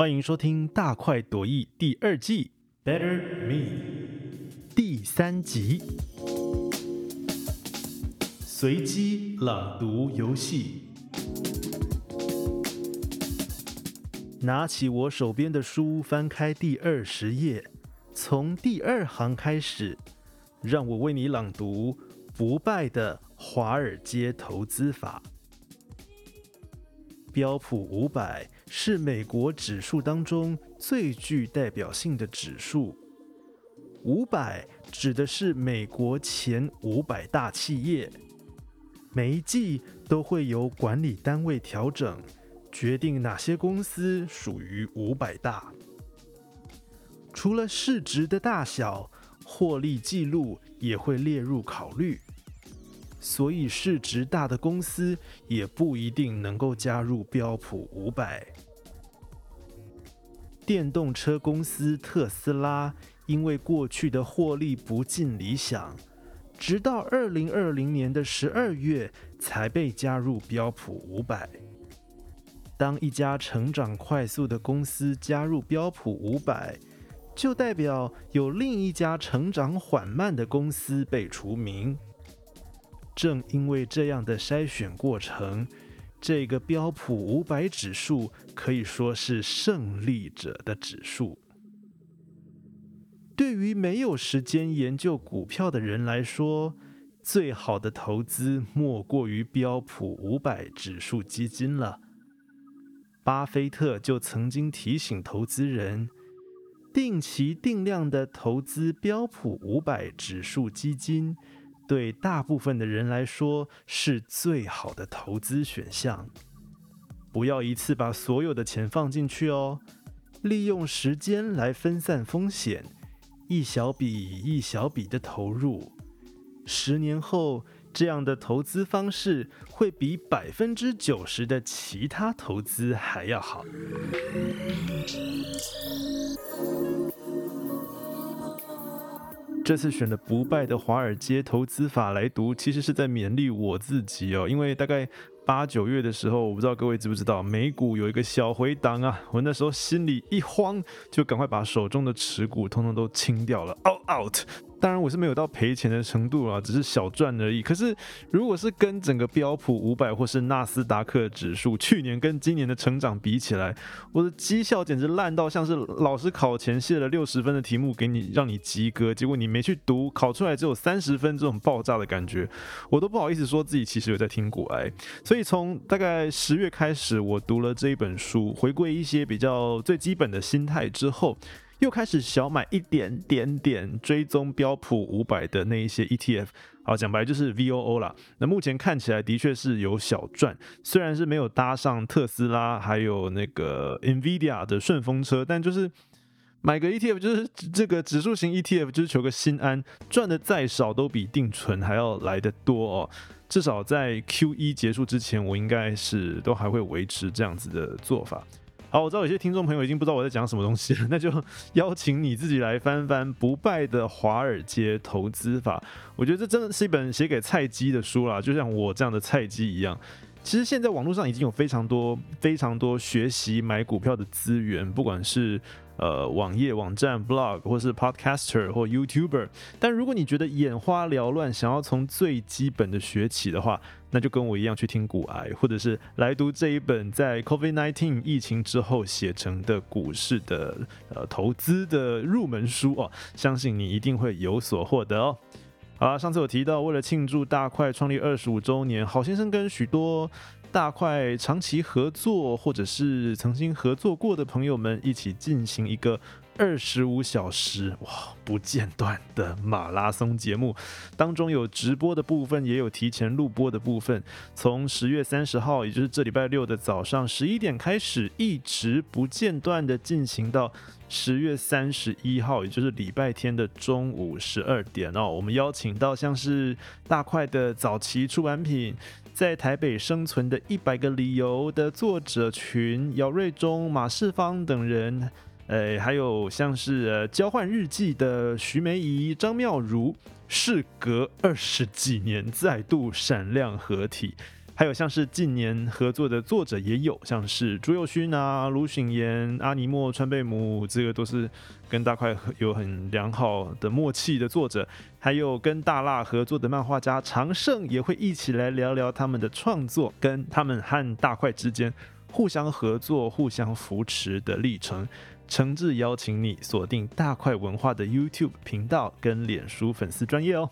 欢迎收听《大快朵颐》第二季《Better Me》第三集，随机朗读游戏。拿起我手边的书，翻开第二十页，从第二行开始，让我为你朗读不败的华尔街投资法。标普五百是美国指数当中最具代表性的指数。五百指的是美国前五百大企业，每一季都会由管理单位调整，决定哪些公司属于五百大。除了市值的大小，获利记录也会列入考虑。所以市值大的公司也不一定能够加入标普五百。电动车公司特斯拉因为过去的获利不尽理想，直到二零二零年的十二月才被加入标普五百。当一家成长快速的公司加入标普五百，就代表有另一家成长缓慢的公司被除名。正因为这样的筛选过程，这个标普五百指数可以说是胜利者的指数。对于没有时间研究股票的人来说，最好的投资莫过于标普五百指数基金了。巴菲特就曾经提醒投资人，定期定量的投资标普五百指数基金。对大部分的人来说是最好的投资选项。不要一次把所有的钱放进去哦，利用时间来分散风险，一小笔一小笔的投入。十年后，这样的投资方式会比百分之九十的其他投资还要好。这次选了不败的华尔街投资法来读，其实是在勉励我自己哦。因为大概八九月的时候，我不知道各位知不知道，美股有一个小回档啊，我那时候心里一慌，就赶快把手中的持股通通都清掉了，out out。当然我是没有到赔钱的程度啊，只是小赚而已。可是如果是跟整个标普五百或是纳斯达克指数去年跟今年的成长比起来，我的绩效简直烂到像是老师考前写了六十分的题目给你让你及格，结果你没去读，考出来只有三十分，这种爆炸的感觉，我都不好意思说自己其实有在听古癌。所以从大概十月开始，我读了这一本书，回归一些比较最基本的心态之后。又开始小买一点点点追踪标普五百的那一些 ETF，好讲白就是 VOO 啦。那目前看起来的确是有小赚，虽然是没有搭上特斯拉还有那个 NVIDIA 的顺风车，但就是买个 ETF 就是这个指数型 ETF 就是求个心安，赚的再少都比定存还要来得多哦。至少在 Q 一结束之前，我应该是都还会维持这样子的做法。好，我知道有些听众朋友已经不知道我在讲什么东西了，那就邀请你自己来翻翻《不败的华尔街投资法》。我觉得这真的是一本写给菜鸡的书啦，就像我这样的菜鸡一样。其实现在网络上已经有非常多、非常多学习买股票的资源，不管是。呃，网页、网站、blog，或是 podcaster 或 YouTuber，但如果你觉得眼花缭乱，想要从最基本的学起的话，那就跟我一样去听股癌，或者是来读这一本在 COVID-19 疫情之后写成的股市的呃投资的入门书哦，相信你一定会有所获得哦。好，上次有提到，为了庆祝大块创立二十五周年，好先生跟许多。大块长期合作，或者是曾经合作过的朋友们一起进行一个二十五小时哇不间断的马拉松节目，当中有直播的部分，也有提前录播的部分。从十月三十号，也就是这礼拜六的早上十一点开始，一直不间断的进行到十月三十一号，也就是礼拜天的中午十二点哦。我们邀请到像是大块的早期出版品。在台北生存的一百个理由的作者群，姚瑞忠、马世芳等人，呃，还有像是交换日记的徐梅怡、张妙如，事隔二十几年再度闪亮合体。还有像是近年合作的作者也有，像是朱佑勋啊、卢醒言、阿尼莫、川贝母，这个都是跟大块有很良好的默契的作者。还有跟大辣合作的漫画家常胜，也会一起来聊聊他们的创作，跟他们和大块之间互相合作、互相扶持的历程。诚挚邀请你锁定大块文化的 YouTube 频道跟脸书粉丝专业哦。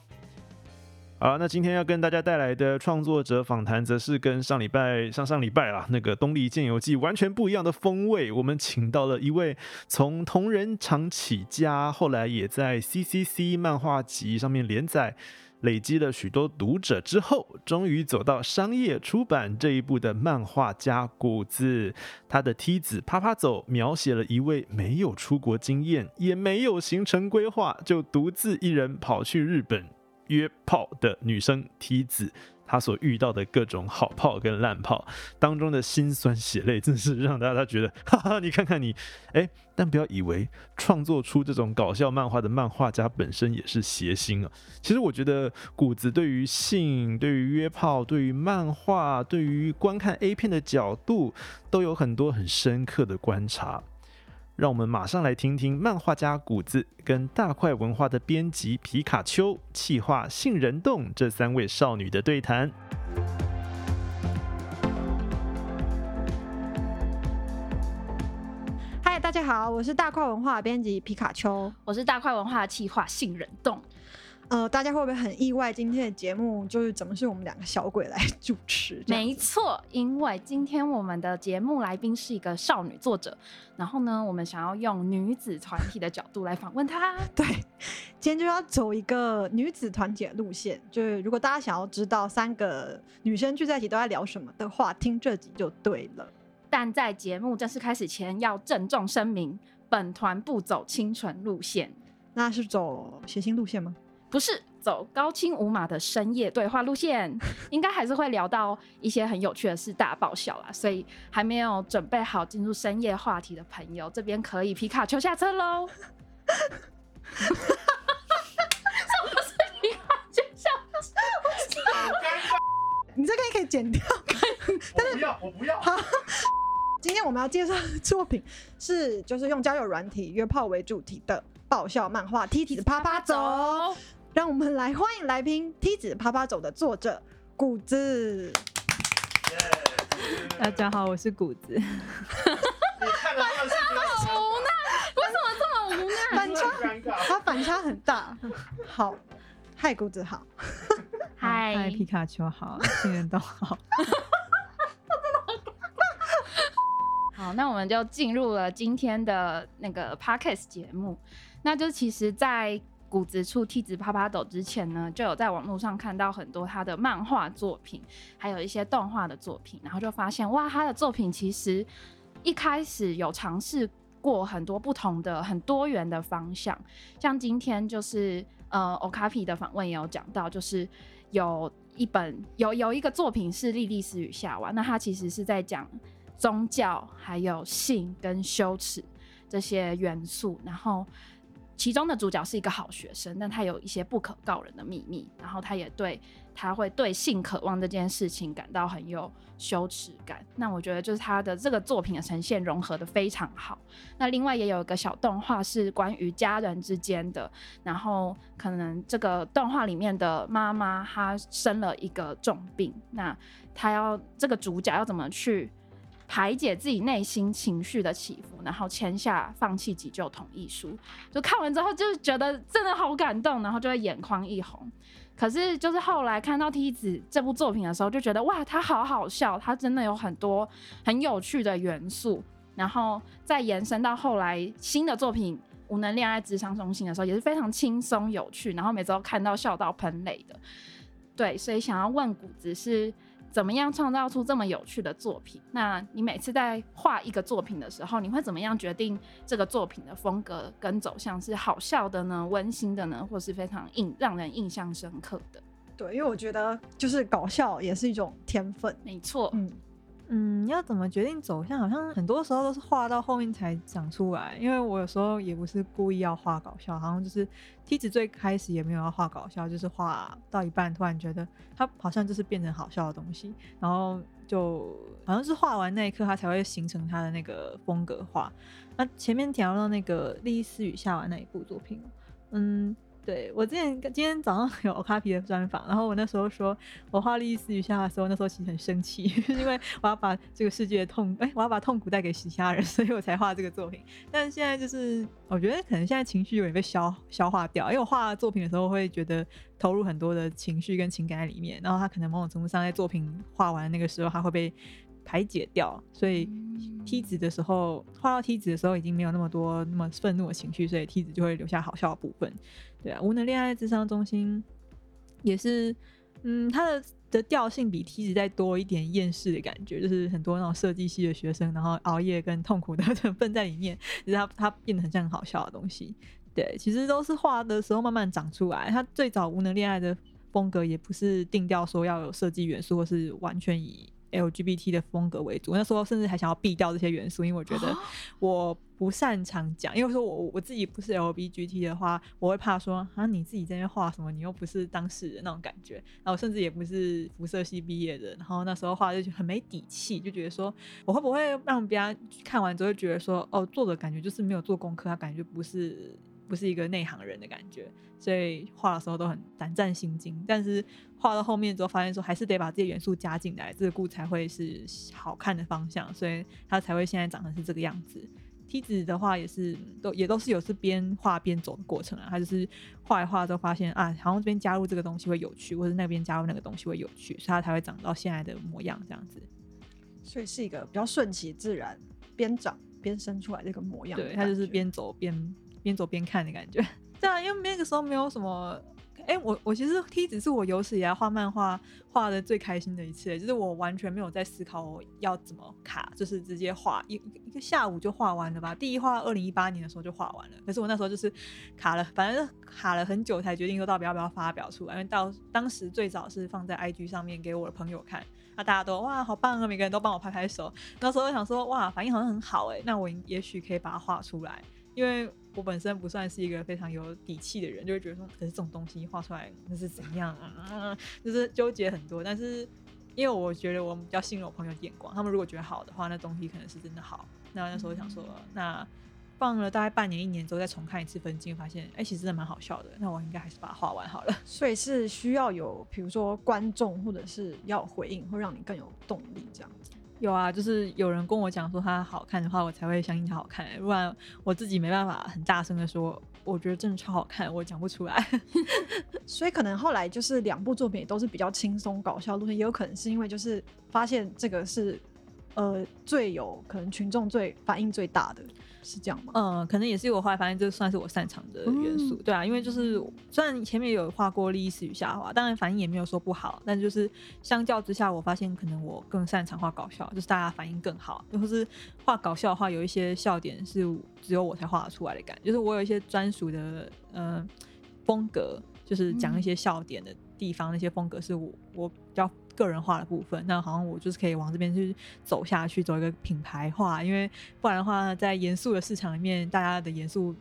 好，那今天要跟大家带来的创作者访谈，则是跟上礼拜、上上礼拜啦那个《东丽剑游记》完全不一样的风味。我们请到了一位从同人厂起家，后来也在 CCC 漫画集上面连载，累积了许多读者之后，终于走到商业出版这一步的漫画家谷子。他的梯子啪啪走，描写了一位没有出国经验，也没有行程规划，就独自一人跑去日本。约炮的女生梯子，她所遇到的各种好炮跟烂炮当中的辛酸血泪，真是让大家觉得，哈哈，你看看你，哎，但不要以为创作出这种搞笑漫画的漫画家本身也是邪心啊。其实我觉得谷子对于性、对于约炮、对于漫画、对于观看 A 片的角度，都有很多很深刻的观察。让我们马上来听听漫画家谷子跟大块文化的编辑皮卡丘、气化杏仁冻这三位少女的对谈。嗨，大家好，我是大块文化编辑皮卡丘，我是大块文化气化杏仁冻。呃，大家会不会很意外？今天的节目就是怎么是我们两个小鬼来 主持？没错，因为今天我们的节目来宾是一个少女作者，然后呢，我们想要用女子团体的角度来访问她。对，今天就要走一个女子团体的路线。就是如果大家想要知道三个女生聚在一起都在聊什么的话，听这集就对了。但在节目正式开始前，要郑重声明，本团不走清纯路线。那是走谐星路线吗？不是走高清无码的深夜对话路线，应该还是会聊到一些很有趣的事，大爆笑啦。所以还没有准备好进入深夜话题的朋友，这边可以皮卡丘下车喽。什么是皮卡丘下车？好尴尬！你这个可以剪掉。但是不要，我不要。好，今天我们要介绍的作品是，就是用交友软体约炮为主题的爆笑漫画《T T 的啪啪走》。让我们来欢迎来宾《梯子啪啪走》的作者谷子。大家好，我是谷子。你看反差好无奈，为什么这么无奈？反差，他反差很大。好，嗨，谷子好。嗨，皮卡丘好，新人都好。好，那我们就进入了今天的那个 podcast 节目。那就其实，在谷子出梯子啪啪抖之前呢，就有在网络上看到很多他的漫画作品，还有一些动画的作品，然后就发现哇，他的作品其实一开始有尝试过很多不同的、很多元的方向。像今天就是呃，Okapi 的访问也有讲到，就是有一本有有一个作品是《莉莉丝与夏娃》，那他其实是在讲宗教、还有性跟羞耻这些元素，然后。其中的主角是一个好学生，但他有一些不可告人的秘密，然后他也对他会对性渴望这件事情感到很有羞耻感。那我觉得就是他的这个作品的呈现融合的非常好。那另外也有一个小动画是关于家人之间的，然后可能这个动画里面的妈妈她生了一个重病，那她要这个主角要怎么去？排解自己内心情绪的起伏，然后签下放弃急救同意书。就看完之后，就觉得真的好感动，然后就会眼眶一红。可是，就是后来看到《梯子》这部作品的时候，就觉得哇，它好好笑，它真的有很多很有趣的元素。然后再延伸到后来新的作品《无能恋爱智商中心》的时候，也是非常轻松有趣，然后每次都看到笑到喷泪的。对，所以想要问谷子是。怎么样创造出这么有趣的作品？那你每次在画一个作品的时候，你会怎么样决定这个作品的风格跟走向是好笑的呢、温馨的呢，或是非常印让人印象深刻的？对，因为我觉得就是搞笑也是一种天分。没错，嗯，嗯，要怎么决定走向？好像很多时候都是画到后面才长出来。因为我有时候也不是故意要画搞笑，好像就是梯子最开始也没有要画搞笑，就是画到一半突然觉得它好像就是变成好笑的东西，然后就好像是画完那一刻它才会形成它的那个风格画。那前面提到那个《丽丝雨下完那一部作品，嗯。对我之前今天早上有 Okapi 的专访，然后我那时候说我画丽丝雨下的时候，那时候其实很生气，因为我要把这个世界的痛，哎，我要把痛苦带给其他人，所以我才画这个作品。但是现在就是我觉得可能现在情绪有点被消消化掉，因为我画作品的时候会觉得投入很多的情绪跟情感在里面，然后他可能某种程度上在作品画完那个时候，他会被。排解掉，所以梯子的时候画到梯子的时候已经没有那么多那么愤怒的情绪，所以梯子就会留下好笑的部分。对啊，无能恋爱智商中心也是，嗯，它的的调性比梯子再多一点厌世的感觉，就是很多那种设计系的学生，然后熬夜跟痛苦的 成分在里面，就是它它变得很像很好笑的东西。对，其实都是画的时候慢慢长出来。它最早无能恋爱的风格也不是定调说要有设计元素，或是完全以。LGBT 的风格为主，那时候甚至还想要避掉这些元素，因为我觉得我不擅长讲，因为说我我自己不是 LGBT 的话，我会怕说啊你自己在那画什么，你又不是当事人那种感觉，然后甚至也不是辐射系毕业的，然后那时候画就很没底气，就觉得说我会不会让别人看完之后觉得说哦，作者感觉就是没有做功课，他感觉不是。不是一个内行人的感觉，所以画的时候都很胆战心惊。但是画到后面之后，发现说还是得把这些元素加进来，这个故才会是好看的方向，所以它才会现在长成是这个样子。梯子的话也是都也都是有是边画边走的过程啊，它就是画一画之后发现啊，好像这边加入这个东西会有趣，或者那边加入那个东西会有趣，所以它才会长到现在的模样这样子。所以是一个比较顺其自然，边长边生出来这个模样。对，它就是边走边。边走边看的感觉，对啊，因为那个时候没有什么，哎，我我其实梯子是我有史以来画漫画画的最开心的一次，就是我完全没有在思考我要怎么卡，就是直接画一一个下午就画完了吧。第一画二零一八年的时候就画完了，可是我那时候就是卡了，反正卡了很久才决定说到底要不要发表出来，因为到当时最早是放在 IG 上面给我的朋友看，那大家都哇好棒啊，每个人都帮我拍拍手，那时候想说哇反应好像很好哎，那我也许可以把它画出来，因为。我本身不算是一个非常有底气的人，就会觉得说，可是这种东西画出来那是怎样啊？就是纠结很多。但是因为我觉得我比较信任我朋友的眼光，他们如果觉得好的话，那东西可能是真的好。那那时候想说，那放了大概半年一年之后再重看一次分镜，发现哎，其实真的蛮好笑的。那我应该还是把它画完好了。所以是需要有，比如说观众或者是要回应，会让你更有动力这样子。有啊，就是有人跟我讲说它好看的话，我才会相信它好看。不然我自己没办法很大声的说，我觉得真的超好看，我讲不出来。所以可能后来就是两部作品都是比较轻松搞笑路线，也有可能是因为就是发现这个是呃最有可能群众最反应最大的。是这样吗？嗯，可能也是我后来发现，这算是我擅长的元素。对啊，因为就是虽然前面有画过《历史与下滑》，当然反应也没有说不好，但就是相较之下，我发现可能我更擅长画搞笑，就是大家反应更好。或是画搞笑的话，有一些笑点是只有我才画得出来的感觉，就是我有一些专属的呃风格，就是讲一些笑点的地方，那些风格是我我比较。个人化的部分，那好像我就是可以往这边去走下去，走一个品牌化，因为不然的话，在严肃的市场里面，大家的严肃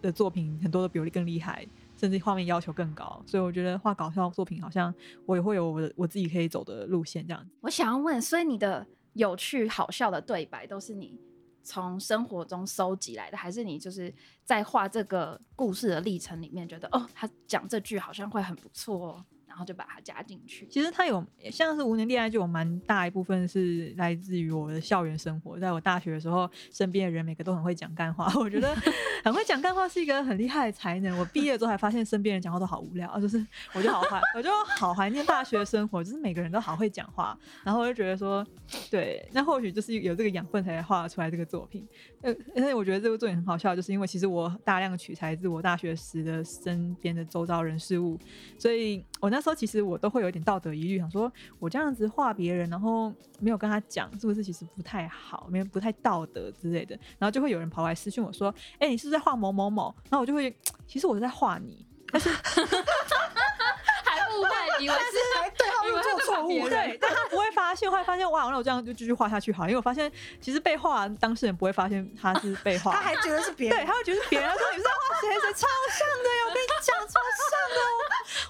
的作品很多都比我更厉害，甚至画面要求更高，所以我觉得画搞笑作品好像我也会有我的我自己可以走的路线这样。我想要问，所以你的有趣好笑的对白都是你从生活中收集来的，还是你就是在画这个故事的历程里面觉得哦，他讲这句好像会很不错哦？然后就把它加进去。其实它有像是无能恋爱，就有蛮大一部分是来自于我的校园生活。在我大学的时候，身边的人每个都很会讲干话，我觉得 很会讲干话是一个很厉害的才能。我毕业之后还发现身边人讲话都好无聊，就是我就好怀，我就好怀念大学生活，就是每个人都好会讲话。然后我就觉得说，对，那或许就是有这个养分才画出来这个作品。呃，而且我觉得这部作品很好笑，就是因为其实我大量取材自我大学时的身边的周遭人事物，所以我那。说其实我都会有点道德疑虑，想说我这样子画别人，然后没有跟他讲，是不是其实不太好，没有不太道德之类的。然后就会有人跑来私讯我说：“哎，你是不是在画某某某？”然后我就会，其实我是在画你，但是还误会，以为是对号入座错错误。对，但他不会发现，后来发现哇，那我这样就继续画下去好了，因为我发现其实被画当事人不会发现他是被画，他还觉得是别人对，人。他会觉得是别人他说你是在画谁谁超像的呀，我跟你讲超像的，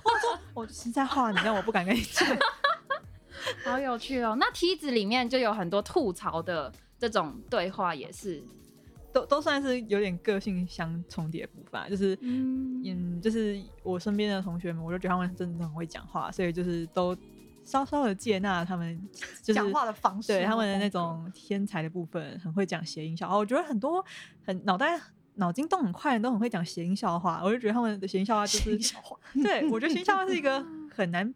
我我说我是在画你，但我不敢跟你讲。好有趣哦。那梯子里面就有很多吐槽的这种对话，也是，都都算是有点个性相重叠的部分啊，就是嗯嗯，就是我身边的同学们，我就觉得他们真的很会讲话，所以就是都稍稍的接纳他们，就是讲话的方式，对他们的那种天才的部分，很会讲谐音笑话。我觉得很多很脑袋脑筋动很快的人都很会讲谐音笑话，我就觉得他们的谐音笑话就是。对我觉得谐音笑话是一个很难。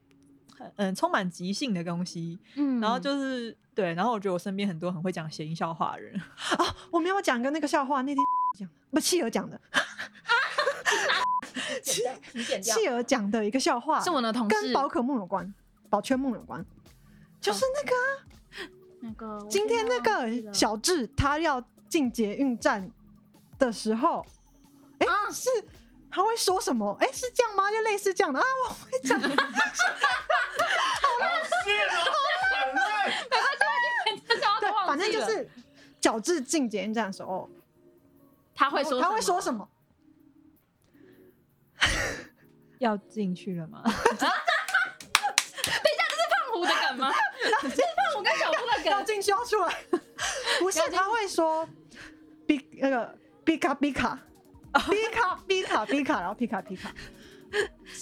很嗯，充满即兴的东西，嗯然后就是对，然后我觉得我身边很多很会讲谐音笑话的人，啊，我没有讲一个那个笑话，那天讲不企鹅讲的，你剪掉企鹅讲的一个笑话，是我的同跟事宝可梦有关，宝圈梦有关，就是那个啊那个今天那个小智他要进捷运站的时候，哎、啊是他会说什么？哎、是这样吗？就类似这样的啊，我会讲。是啊，很累。对，反正就是小智进捷运站的时候，他会说他会说什么？要进去了吗？等一下，这是胖虎的梗吗？这是胖虎跟小夫的要梗。进去要出来，不是他会说比那个比卡比卡。比卡皮卡皮卡，然后皮卡皮卡，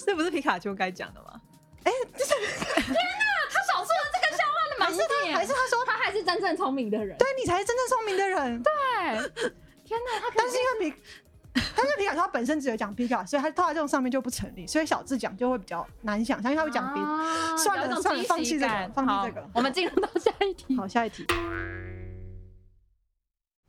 这不是皮卡丘该讲的吗？哎，就是天哪他少说了这个笑话的满还是他还是他说，他还是真正聪明的人。对你才是真正聪明的人。对，天哪，他可但是因为皮，但是皮卡丘他本身只有讲皮卡，所以他套在这种上面就不成立，所以小智讲就会比较难想象，因为他会讲别。啊算了算了放弃这个放弃好这个我们进入到 下一题。好，下一题。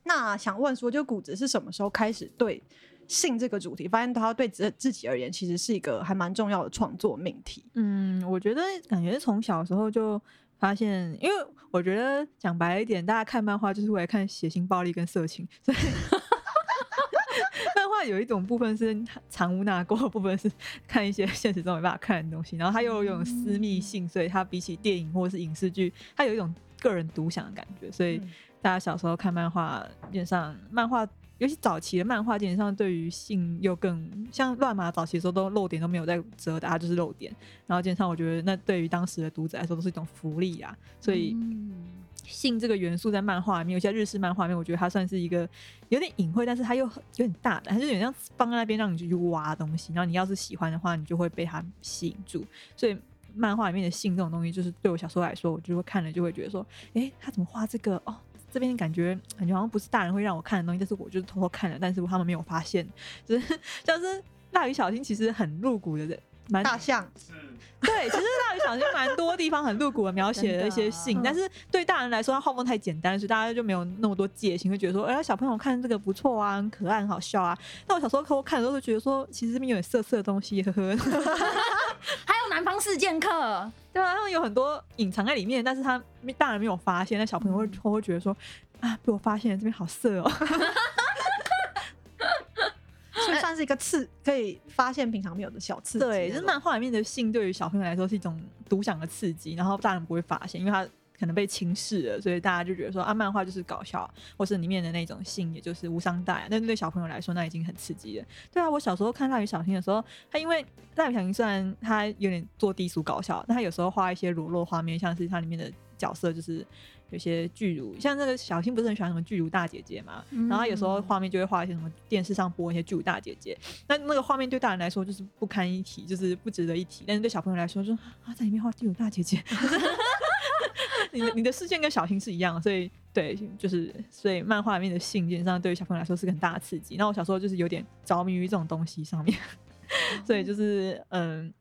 那想问说，就谷子是什么时候开始对性这个主题，发现他对自自己而言，其实是一个还蛮重要的创作命题。嗯，我觉得感觉从小时候就发现，因为我觉得讲白一点，大家看漫画就是为了看血腥、暴力跟色情，所以 漫画有一种部分是藏污纳垢，部分是看一些现实中没办法看的东西，然后它又有一种私密性，所以它比起电影或是影视剧，它有一种个人独享的感觉，所以嗯大家小时候看漫画，基本上漫画。尤其早期的漫画，基本上对于性又更像乱码早期的时候，都漏点都没有在遮的，它就是漏点。然后基本上我觉得那对于当时的读者来说都是一种福利啊，所以嗯性这个元素在漫画里面，有些日式漫画里面，我觉得它算是一个有点隐晦，但是它又很有点大胆，它就有点像放在那边让你去挖东西。然后你要是喜欢的话，你就会被它吸引住。所以漫画里面的性这种东西，就是对我小时候来说，我就会看了就会觉得说，诶，他怎么画这个？哦。这边感觉感觉好像不是大人会让我看的东西，但是我就是偷偷看了，但是他们没有发现，就是像是蜡笔小新其实很露骨的人，蛮大象，对，其实大鱼小新蛮多地方很露骨的描写了一些性，但是对大人来说，它画风太简单，所以大家就没有那么多戒心，会觉得说，哎、小朋友看这个不错啊，很可爱，很好笑啊。那我小时候偷看的时候，就觉得说，其实这边有点色色的东西，呵呵。还有南方四剑客，对啊，他们有很多隐藏在里面，但是他大人没有发现，那小朋友会会会觉得说，啊，被我发现了，这边好色哦。所以算是一个刺，可以发现平常没有的小刺激。对，就是漫画里面的性对于小朋友来说是一种独享的刺激，然后大人不会发现，因为他可能被轻视了，所以大家就觉得说啊，漫画就是搞笑，或是里面的那种性也就是无伤大雅。但是对小朋友来说，那已经很刺激了。对啊，我小时候看蜡笔小新的时候，他因为蜡笔小新虽然他有点做低俗搞笑，但他有时候画一些裸露画面，像是它里面的角色就是。有些巨乳，像那个小新不是很喜欢什么巨乳大姐姐嘛，然后有时候画面就会画一些什么电视上播一些巨乳大姐姐，那那个画面对大人来说就是不堪一提，就是不值得一提，但是对小朋友来说说啊，在里面画巨乳大姐姐，你的你的视线跟小新是一样的，所以对，就是所以漫画里面的性件上对于小朋友来说是个很大的刺激。那我小时候就是有点着迷于这种东西上面，所以就是嗯。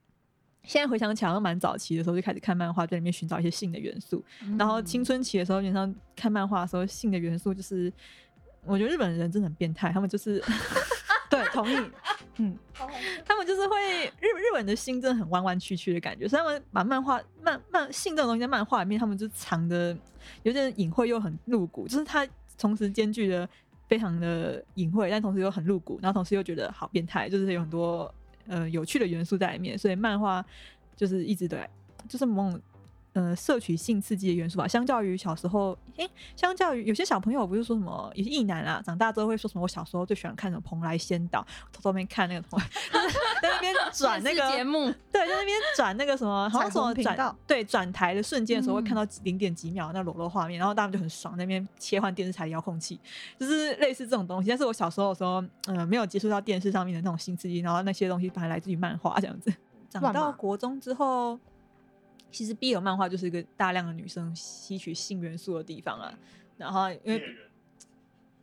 现在回想起来，好像蛮早期的时候就开始看漫画，在里面寻找一些性的元素。然后青春期的时候，基本上看漫画的时候，性的元素就是，我觉得日本人真的很变态，他们就是 对，同意。嗯，他们就是会日日本的心真的很弯弯曲曲的感觉，所以他们把漫画漫漫性这种东西在漫画里面，他们就藏的有点隐晦又很露骨，就是他同时兼具的非常的隐晦，但同时又很露骨，然后同时又觉得好变态，就是有很多呃有趣的元素在里面，所以漫画就是一直对就是某种呃摄取性刺激的元素吧。相较于小时候，诶、相较于有些小朋友不是说什么，有些异男啊，长大之后会说什么，我小时候最喜欢看什么《蓬莱仙岛》，偷偷边看那个蓬莱，在那边转那个节。目，对，在那边转那个什么，好像什么转对转台的瞬间的时候，会看嗯到零点几秒那裸露画面，然后他们就很爽，那边切换电视台的遥控器，就是类似这种东西。但是我小时候的时候，嗯、没有接触到电视上面的那种新刺激，然后那些东西反而来自于漫画这样子。长到国中之后，其实 BL 漫画就是一个大量的女生吸取性元素的地方啊。然后因为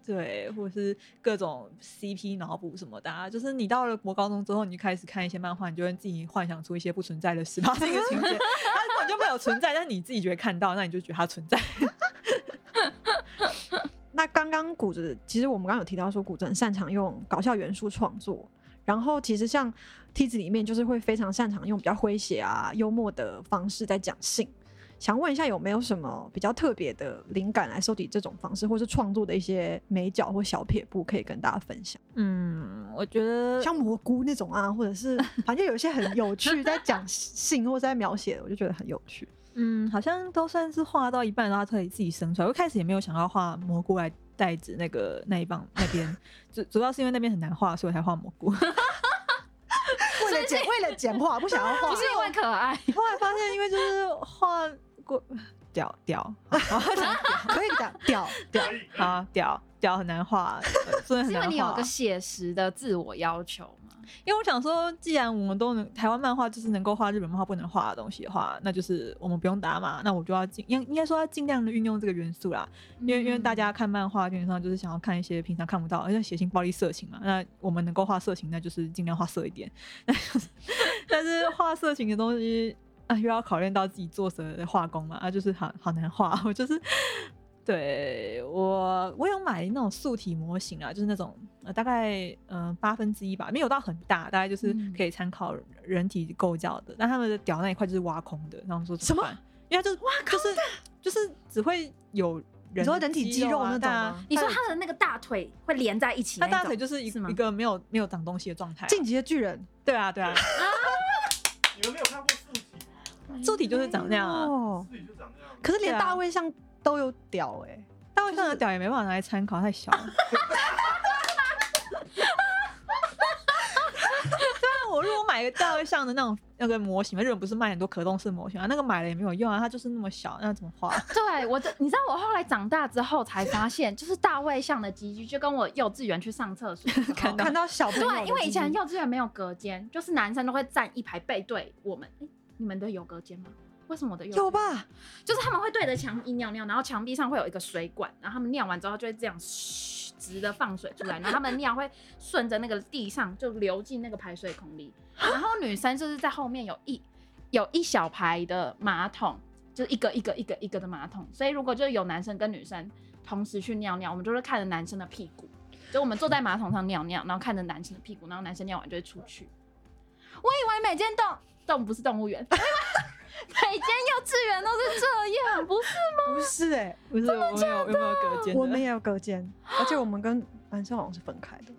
对，或者是各种 CP 脑补什么的、啊，就是你到了国高中之后，你就开始看一些漫画，你就会自己幻想出一些不存在的十八禁的情节，它根本就没有存在，但是你自己觉得看到，那你就觉得它存在。那刚刚谷子，其实我们刚刚有提到说，谷子很擅长用搞笑元素创作。然后其实像梯子里面，就是会非常擅长用比较诙谐啊、幽默的方式在讲性。想问一下，有没有什么比较特别的灵感来收集这种方式，或是创作的一些美角或小撇步，可以跟大家分享？嗯，我觉得像蘑菇那种啊，或者是 反正有一些很有趣，在讲性或者在描写，我就觉得很有趣。嗯，好像都算是画到一半，然后它可以自己生出来。我一开始也没有想要画蘑菇来代指那个那一棒那边，主主要是因为那边很难画，所以我才画蘑菇。为了简为了简化，不想要画不是因为可爱，后来发现，因为就是画过屌 屌，好可以讲屌屌，好屌屌很难画，所以很难画是因为你有个。写实的自我要求吗？因为我想说，既然我们都能台湾漫画就是能够画日本漫画不能画的东西的话，那就是我们不用打码，那我就要尽应应该说要尽量的运用这个元素啦。因为因为大家看漫画基本上就是想要看一些平常看不到，而且血腥、暴力、色情嘛。那我们能够画色情，那就是尽量画色一点。但是画色情的东西啊，又要考验到自己作者的画工嘛，啊，就是好好难画。我就是对我我有买那种素体模型啊，就是那种呃大概嗯八、分之一吧，没有到很大，大概就是嗯可以参考人体构造的。但他们的屌那一块就是挖空的，然后说什么？因为它就是挖就是就是只会有人的说人体肌肉那种啊你说他的那个大腿会连在一起他，大腿就是一是吗一个没有没有长东西的状态啊、晋级的巨人对啊对啊，你们没有看过素体吗？素体就是长那样啊。哦，素体就长那样。可是连大卫像都有屌哎、大卫像的屌也没办法拿来参考，太小 了。我如果买个大卫像的那种那个模型，日本不是卖很多可动式模型啊，那个买了也没有用啊，它就是那么小，那怎么画？对我的，你知道我后来长大之后才发现，就是大卫像的鸡鸡，就跟我幼稚园去上厕所看到 看到小朋友的对，因为以前幼稚园没有隔间，就是男生都会站一排背对我们。诶你们的有隔间吗？为什么我的有？吧？就是他们会对着墙壁尿尿，然后墙壁上会有一个水管，然后他们尿完之后就会这样嘘直的放水出来，然后他们尿会顺着那个地上就流进那个排水孔里。然后女生就是在后面有一有一小排的马桶，就是一个一个一个一个的马桶，所以如果就有男生跟女生同时去尿尿，我们就是看着男生的屁股，就我们坐在马桶上尿尿，然后看着男生的屁股，然后男生尿完就会出去。我以为每间动动不是动物园，我以为 每间幼稚园都是这样，不是吗不是哎、不是我们有有没有隔间的？我们也有隔间，而且我们跟男生好像是分开的。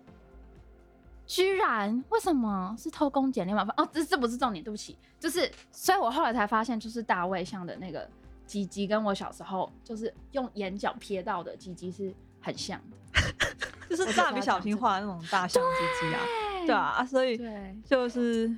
居然为什么是偷工减料嘛？哦，这这不是重点，对不起，就是，所以我后来才发现，就是大卫像的那个鸡鸡，跟我小时候就是用眼角瞥到的鸡鸡是很像的。就是蜡笔小新画的那种大象鸡鸡啊，对啊，啊所以对，就是，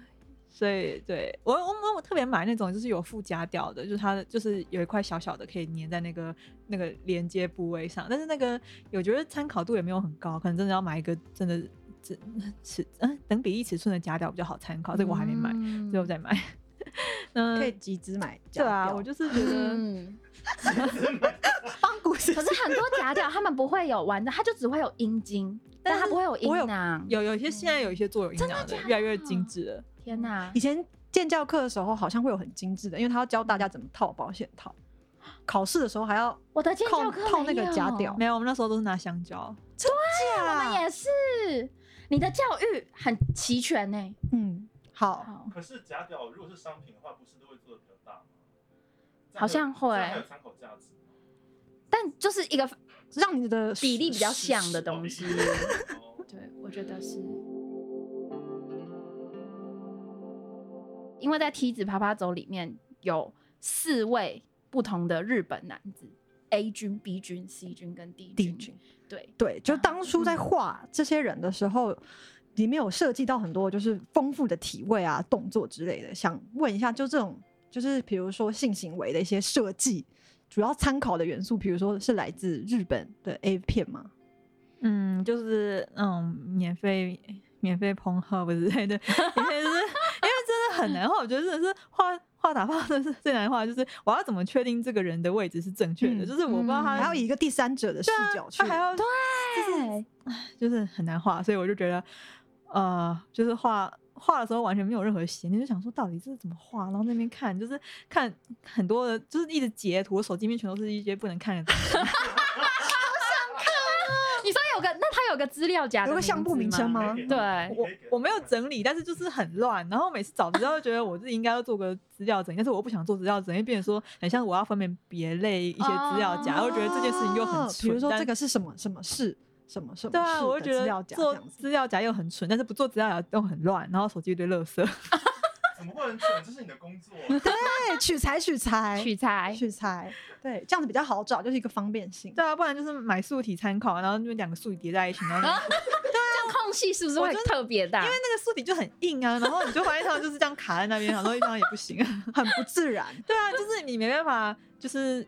所以对我我我特别买那种就是有附加吊的，就是它就是有一块小小的可以粘在那个那个连接部位上，但是那个我觉得参考度也没有很高，可能真的要买一个真的尺尺嗯等比例尺寸的夹吊比较好参考，这个我还没买，嗯最后再买。嗯，可以集资买 对啊，我就是觉得嗯，帮故事可是很多假屌他们不会有完的，它就只会有阴茎，但它不会有不会有阴囊。有有一些现在有一些做有阴囊的，越来越精致了。天哪以！前建教课的时候好像会有很精致的，因为他要教大家怎么套保险套。考试的时候还要我的尖套叫课套那个没有假屌没有，我们那时候都是拿香蕉。对我们也是。你的教育很齐全呢。嗯，好，好，可是假屌如果是商品的话，不是都会做的比较大吗？好像会还有参考价值。但就是一个让你的比例比较像的东西。哦对，我觉得是。因为在梯子啪啪走里面有四位不同的日本男子，A 军、B 军、C 军跟 D 军。帝君。对，对，就当初在嗯画这些人的时候，里面有涉及到很多就是丰富的体位啊、动作之类的。想问一下，就这种就是比如说性行为的一些设计，主要参考的元素，比如说是来自日本的 A 片吗？嗯，就是嗯，免费免费碰号之类的，因为是因为真的很难画，我觉得真的是画画打炮真的是最难画，就是我要怎么确定这个人的位置是正确的，嗯就是我不知道他、还要以一个第三者的视角去他，还要对，就是很难画，所以我就觉得呃，就是画。画的时候完全没有任何闲，你就想说到底这是怎么画，然后那边看就是看很多的，就是一直截图，我手机里面全都是一些不能看的东西。你说有个，那他有个资料夹有个相簿名称吗？对，我我没有整理，但是就是很乱，然后每次找资料就觉得我自己应该要做个资料整理，但是我不想做资料整理，变成说很像我要分门别类一些资料夹，哦我觉得这件事情又很哦蠢。比如说这个是什么什么事，什么什么对啊，事我就觉的资料得做。资料夹又很蠢，但是不做资料夹又很乱，然后手机一堆垃圾。怎么会很蠢？这是你的工作。对，取材取材 取材。取材，对，这样子比较好找，就是一个方便性。对啊，不然就是买素体参考，然后那两个素体叠在一起，然后那个 这样空隙是不是会特别大？因为那个素体就很硬啊，然后你就发现它就是这样卡在那边，然后一张也不行。很不自然。对啊，就是你没办法，就是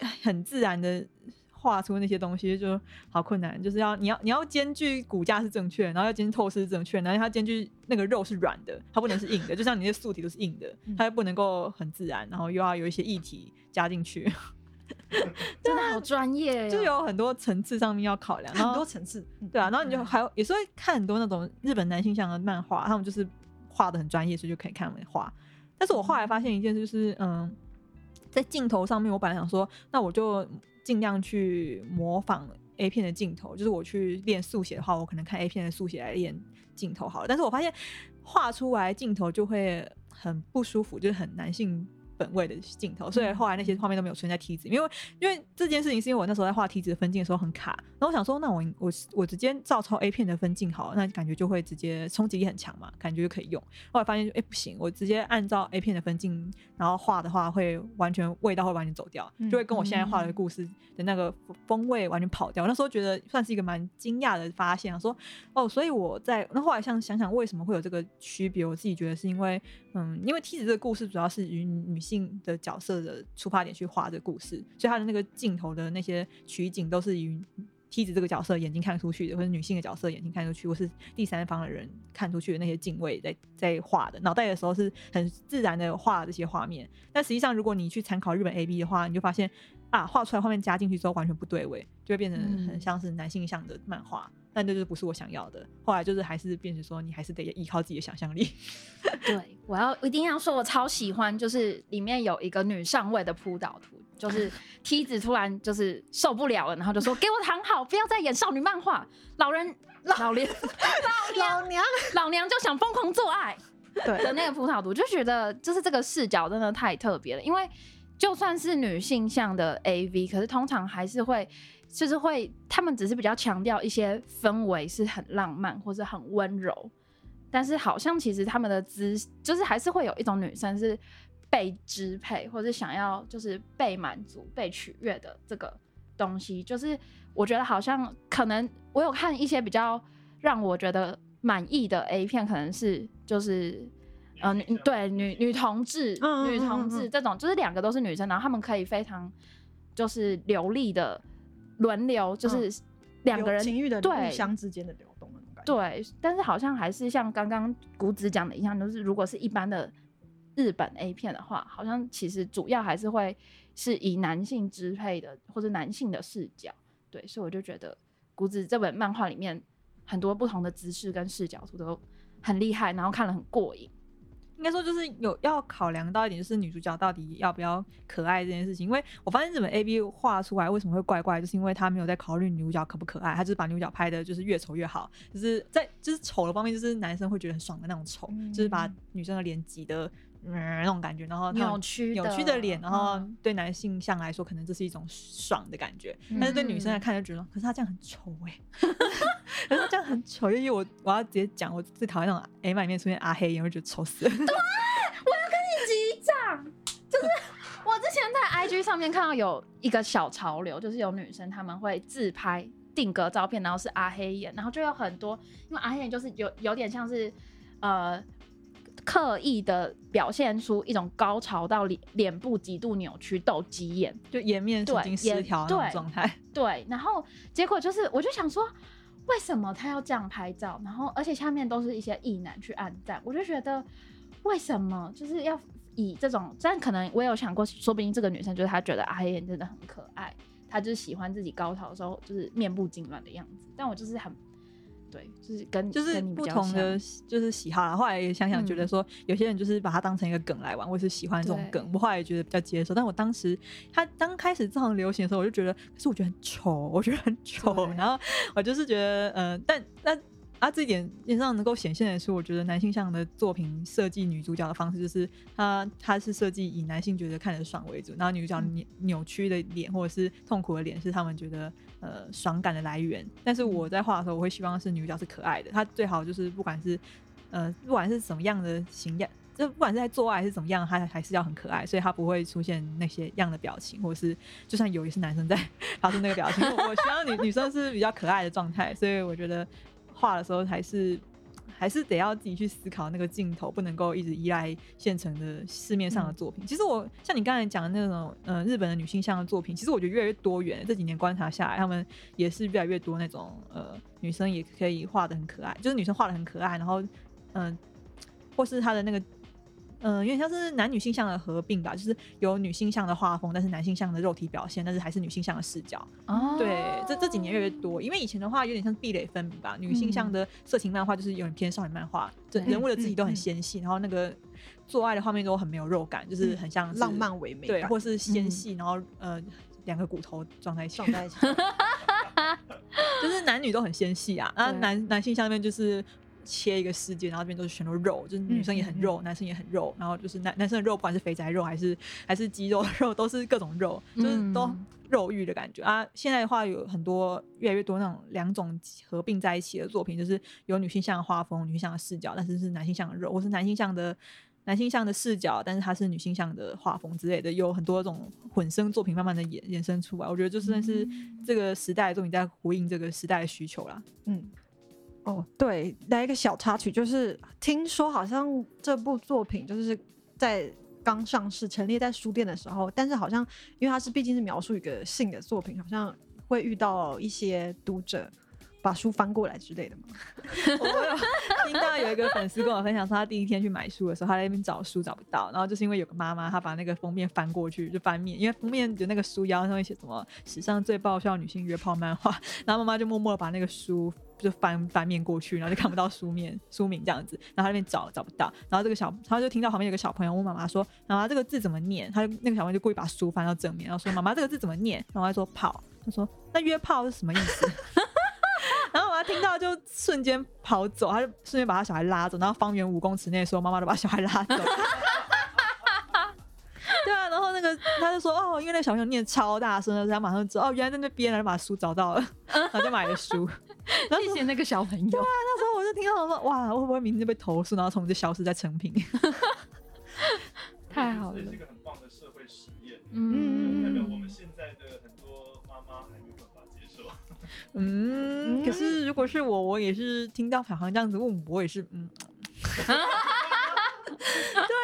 哎很自然的画出那些东西，就好困难。就是要你要你要兼具骨架是正确，然后要兼具透视是正确，然后它兼具那个肉是软的，它不能是硬的。就像你那些素体都是硬的，它又不能够很自然，然后又要有一些液体加进去，真的好专业、哦，就有很多层次上面要考量，很多层次，嗯对啊，然后你就还有也是会看很多那种日本男性向的漫画，他们就是画的很专业，所以就可以看他们画。但是我后来发现一件事，就是嗯，在镜头上面，我本来想说，那我就尽量去模仿 A 片的镜头，就是我去练速写的话，我可能看 A 片的速写来练镜头好了。但是我发现画出来镜头就会很不舒服，就是很男性。本位的镜头，所以后来那些画面都没有出现在梯子，因为因为这件事情是因为我那时候在画梯子的分镜的时候很卡，然后我想说，那我我我直接照抄 A 片的分镜好了，那感觉就会直接冲击力很强嘛，感觉就可以用。后来发现，哎、不行，我直接按照 A 片的分镜，然后画的话，会完全味道会完全走掉，就会跟我现在画的故事的那个风味完全跑掉。我那时候觉得算是一个蛮惊讶的发现，说哦，所以我在那后来想想想，为什么会有这个区别？我自己觉得是因为，嗯，因为梯子这个故事主要是与女性的角色的出发点去画这故事，所以他的那个镜头的那些取景都是以梯子这个角色眼睛看出去的，或者女性的角色眼睛看出去，或是第三方的人看出去的那些敬畏在在画的，脑袋的时候是很自然的画这些画面。但实际上，如果你去参考日本 A B 的话，你就发现啊，画出来画面加进去之后完全不对位，就会变成很嗯像是男性向的漫画。但这就是不是我想要的。后来就是还是变成说，你还是得依靠自己的想象力。对，我要一定要说，我超喜欢，就是里面有一个女上位的扑倒图，就是 梯子突然就是受不了了，然后就说 给我躺好，不要再演少女漫画，老人老年老娘老娘就想疯狂做爱对的，那个葡萄图，就觉得就是这个视角真的太特别了，因为就算是女性向的 AV，可是通常还是会。就是会，他们只是比较强调一些氛围是很浪漫或者很温柔，但是好像其实他们的姿就是还是会有一种女生是被支配或者想要就是被满足、被取悦的这个东西，就是我觉得好像可能我有看一些比较让我觉得满意的 A 片，可能是就是。呃，女对女女同志、嗯嗯女同嗯嗯志这种，就是两个都是女生，然后她们可以非常就是流利的轮流，就是两个人有情欲的对互相之间的流动那种感觉。对，但是好像还是像刚刚谷子讲的一样，就是如果是一般的日本 A 片的话，好像其实主要还是会是以男性支配的或者男性的视角。对，所以我就觉得谷子这本漫画里面很多不同的姿势跟视角图都很厉害，然后看了很过瘾。应该说就是有要考量到一点，就是女主角到底要不要可爱这件事情。因为我发现日本 A B 画出来为什么会怪怪，就是因为他没有在考虑女主角可不可爱，他就是把女主角拍的就是越丑越好，就是在就是丑的方面，就是男生会觉得很爽的那种丑，就是把女生的脸挤得嗯那种感觉，然后扭曲扭曲的脸，然后嗯。对男性向来说可能这是一种爽的感觉，但是对女生来看就觉得，可是他这样很丑哎、可是他这样很丑，因为我我要直接讲，我最讨厌那种 A 漫里面出现阿黑眼，我就觉得丑死了。对，我要跟你击掌，就是我之前在 IG 上面看到有一个小潮流，就是有女生她们会自拍定格照片，然后是阿黑眼，然后就有很多，因为阿黑眼就是有有点像是呃刻意的表现出一种高潮到脸脸部极度扭曲斗鸡眼，就颜面神对经失调那种对状态。对，然后结果就是我就想说。为什么他要这样拍照？然后，而且下面都是一些异男去暗赞，我就觉得为什么就是要以这种？但可能我有想过，说不定这个女生就是她觉得阿黑眼真的很可爱，她就是喜欢自己高潮的时候就是面部痉挛的样子。但我就是很对，就是跟就是不同的就是喜好啦。后来也想想，觉得嗯说有些人就是把它当成一个梗来玩，或是喜欢这种梗。我后来也觉得比较接受，但我当时他刚开始这样流行的时候，我就觉得，可是我觉得很丑，我觉得很丑。然后我就是觉得，呃，但那。啊，这一点也上能够显现的是，我觉得男性向的作品设计女主角的方式，就是他他是设计以男性觉得看着爽为主，然后女主角嗯扭扭曲的脸或者是痛苦的脸是他们觉得呃爽感的来源。但是我在画的时候，我会希望是女主角是可爱的，她最好就是不管是呃不管是什么样的形样，就不管是在做爱还是怎么样，她还是要很可爱，所以她不会出现那些样的表情，或者是就算有也是男生在 发出那个表情。我我希望女女生是比较可爱的状态，所以我觉得画的时候还是。还是得要自己去思考那个镜头，不能够一直依赖现成的市面上的作品。其实我像你刚才讲的那种，呃，日本的女性像的作品，其实我觉得越来越多元。这几年观察下来，他们也是越来越多那种，呃，女生也可以画的很可爱，就是女生画的很可爱，然后，嗯、或是她的那个。嗯，有点像是男女性向的合并吧，就是有女性向的画风，但是男性向的肉体表现，但是还是女性向的视角。哦对，这这几年越来越多，因为以前的话有点像壁垒分明吧，女性向的色情漫画就是有点偏少女漫画，人物的自己都很嗯嗯纤细，然后那个做爱的画面都很没有肉感，就是很像是浪漫唯美对，或是纤细，然后呃两个骨头撞在一起，撞在一起。就是男女都很纤细啊，啊对男男性向那边就是。切一个世界，然后这边都是全都肉，就是女生也很肉，男生也很肉，然后就是男男生的肉，不管是肥宅肉还是还是肌肉肉，都是各种肉，就是都嗯肉欲的感觉啊。现在的话有很多越来越多那种两种合并在一起的作品，就是有女性向的画风、女性向的视角，但是是男性向的肉，或是男性向的男性向的视角，但是它是女性向的画风之类的，有很多种混声作品慢慢的衍衍生出来。我觉得就算是这个时代的作品在呼应这个时代的需求啦。嗯，哦，对，来一个小插曲，就是听说好像这部作品就是在刚上市、陈列在书店的时候，但是好像因为它是毕竟是描述一个性的作品，好像会遇到一些读者把书翻过来之类的嘛。我有听到有一个粉丝跟我分享说，他第一天去买书的时候，他在那边找书找不到，然后就是因为有个妈妈，她把那个封面翻过去，就翻面，因为封面有那个书腰上面写什么史上最爆笑女性约炮漫画，然后妈妈就默默的把那个书就翻翻面过去，然后就看不到书面书名这样子，然后他那边找找不到，然后这个小他就听到旁边有个小朋友问妈妈说：“妈妈这个字怎么念？”他就那个小朋友就故意把书翻到正面，然后说：“妈妈这个字怎么念？”然后他说：“炮。”他说：“那约炮是什么意思？” 然后我妈听到就瞬间跑走，她就瞬间把她小孩拉走，然后方圆五公尺内的所有妈妈都把小孩拉走。对啊，然后那个他就说哦，因为那个小朋友念超大声的，所以他马上知道哦，原来在那边，然后就把书找到了，然后就买了书。然后谢谢那个小朋友。对啊那时候我就听到我说哇，会不会明天就被投诉，然后从此消失在成品？太好了这是一个很棒的社会实验，嗯代表我们现嗯，可是如果是我，我也是听到小航这样子问我，我也是嗯，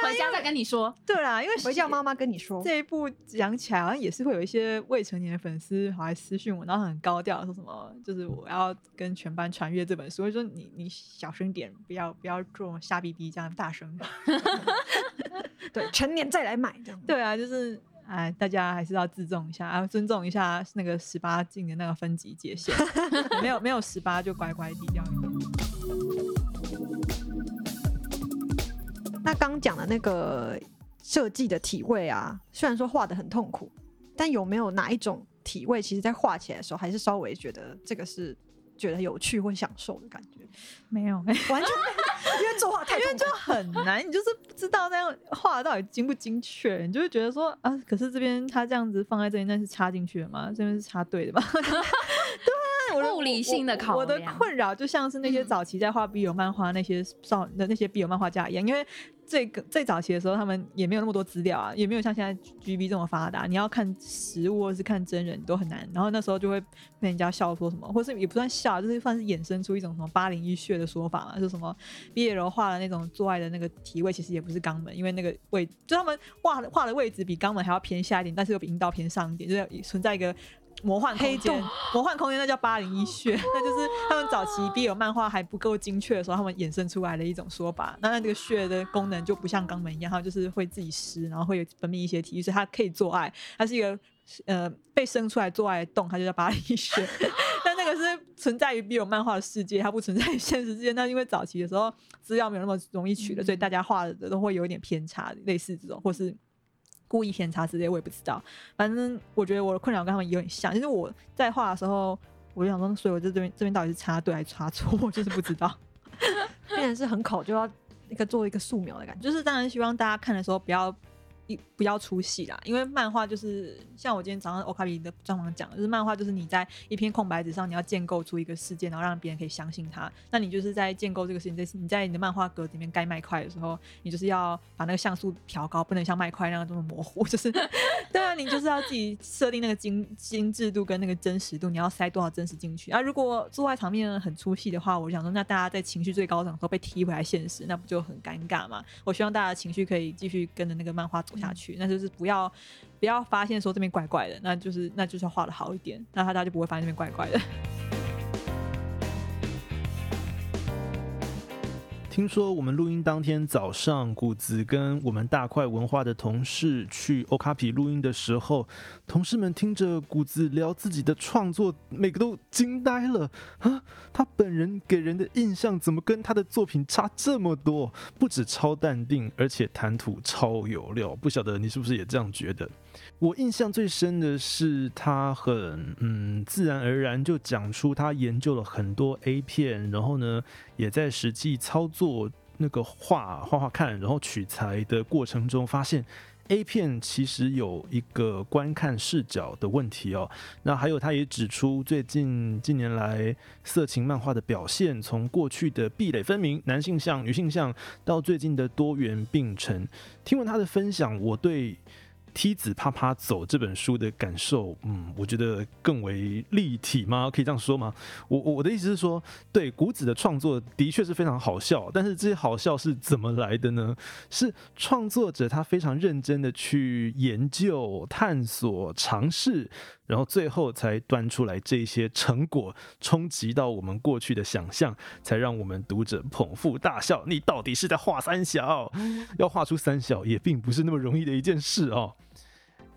回家再跟你说。对啦，因为回家妈妈跟你说，这一部讲起来好像也是会有一些未成年的粉丝跑来私讯我，然后很高调说什么，就是我要跟全班传阅这本书，我就说你你小声点，不要不要做瞎逼逼这样大声。对，成年再来买这样。对啊，就是哎，大家还是要自重一下，要尊重一下那个十八禁的那个分级界限，没有没有十八就乖乖低调一点。那刚讲的那个设计的体位啊，虽然说画的很痛苦，但有没有哪一种体位，其实在画起来的时候，还是稍微觉得这个是觉得有趣或享受的感觉？没有，完全没有，因为作画太 因为就。很难，你就是不知道那样画到底精不精确，你就会觉得说啊，可是这边它这样子放在这里，那是插进去的吗？这边是插对的吗？物理性的考我的困扰就像是那些嗯早期在画 B 友漫画那些少的那些 B 友漫画家一样，因为最个最早期的时候，他们也没有那么多资料啊，也没有像现在 GB 这么发达，你要看实物或是看真人都很难。然后那时候就会被人家笑说什么，或是也不算笑，就是算是衍生出一种什么八零一穴的说法嘛，就什么 BL 画的那种做爱的那个体位其实也不是肛门，因为那个位就他们画的画的位置比肛门还要偏下一点，但是又比阴道偏上一点，就是存在一个。魔幻空黑间洞，魔幻空间那叫八零一穴，那就是他们早期 BL 漫画还不够精确的时候，他们衍生出来的一种说法。那那这个穴的功能就不像肛门一样，它就是会自己湿，然后会有分泌一些体液，所以它可以做爱，它是一个呃被生出来做爱的洞，它就叫巴黎穴。但那个是存在于 B 有漫画的世界，它不存在于现实世界。那因为早期的时候资料没有那么容易取得，所以大家画的都会有一点偏差，类似这种，或是。故意偏差之类，我也不知道。反正我觉得我的困扰跟他们有点像，就是我在画的时候，我就想说，所以我在这边这边到底是插对还是插错，我就是不知道。变成是很考就要一个做一个素描的感觉。就是当然希望大家看的时候不要一不要出戏啦，因为漫画就是像我今天早上欧卡比的专访讲，就是漫画就是你在一片空白纸上，你要建构出一个世界，然后让别人可以相信它。那你就是在建构这个事情，在你在你的漫画格子里面盖麦块的时候，你就是要把那个像素调高，不能像麦块那样这么模糊。就是对啊，你就是要自己设定那个精精致度跟那个真实度，你要塞多少真实进去啊？如果做爱场面很出戏的话，我想说，那大家在情绪最高涨的时候被踢回来现实，那不就很尴尬吗？我希望大家的情绪可以继续跟着那个漫画走下去，那就是不要不要发现说这边怪怪的，那就是那就是要画的好一点，那他大家就不会发现这边怪怪的。听说我们录音当天早上，谷子跟我们大块文化的同事去欧卡皮录音的时候，同事们听着谷子聊自己的创作，每个都惊呆了啊！他本人给人的印象怎么跟他的作品差这么多？不止超淡定，而且谈吐超有料。不晓得你是不是也这样觉得？我印象最深的是他很嗯自然而然就讲出他研究了很多 A 片，然后呢也在实际操作那个画画画看，然后取材的过程中发现 A 片其实有一个观看视角的问题哦。那还有他也指出，最近近年来色情漫画的表现，从过去的壁垒分明，男性向、女性向，到最近的多元并陈。听完他的分享，我对。《梯子啪啪走》这本书的感受，嗯，我觉得更为立体吗？可以这样说吗？我我的意思是说，对谷子的创作的确是非常好笑，但是这些好笑是怎么来的呢？是创作者他非常认真的去研究、探索、尝试，然后最后才端出来这些成果，冲击到我们过去的想象，才让我们读者捧腹大笑。你到底是在画三小？要画出三小也并不是那么容易的一件事哦。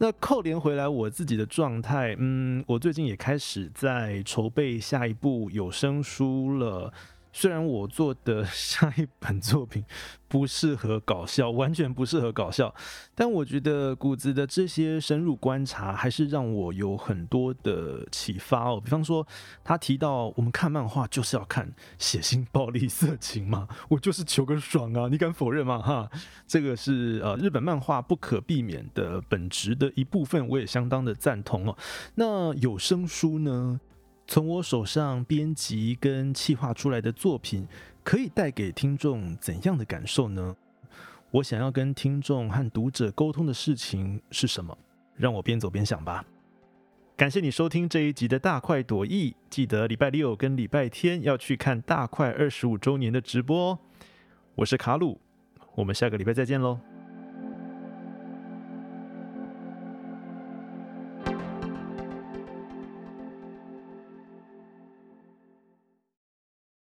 那扣连回来我自己的状态，嗯，我最近也开始在筹备下一部有声书了。虽然我做的 下一本作品不适合搞笑，完全不适合搞笑，但我觉得谷子的这些深入观察还是让我有很多的启发哦。比方说，他提到我们看漫画就是要看血腥、暴力、色情嘛，我就是求个爽啊！你敢否认吗？哈，这个是呃日本漫画不可避免的本质的一部分，我也相当的赞同哦。那有声书呢？从我手上编辑跟企划出来的作品，可以带给听众怎样的感受呢？我想要跟听众和读者沟通的事情是什么？让我边走边想吧。感谢你收听这一集的大快朵颐，记得礼拜六跟礼拜天要去看大快二十五周年的直播哦。我是卡鲁，我们下个礼拜再见喽。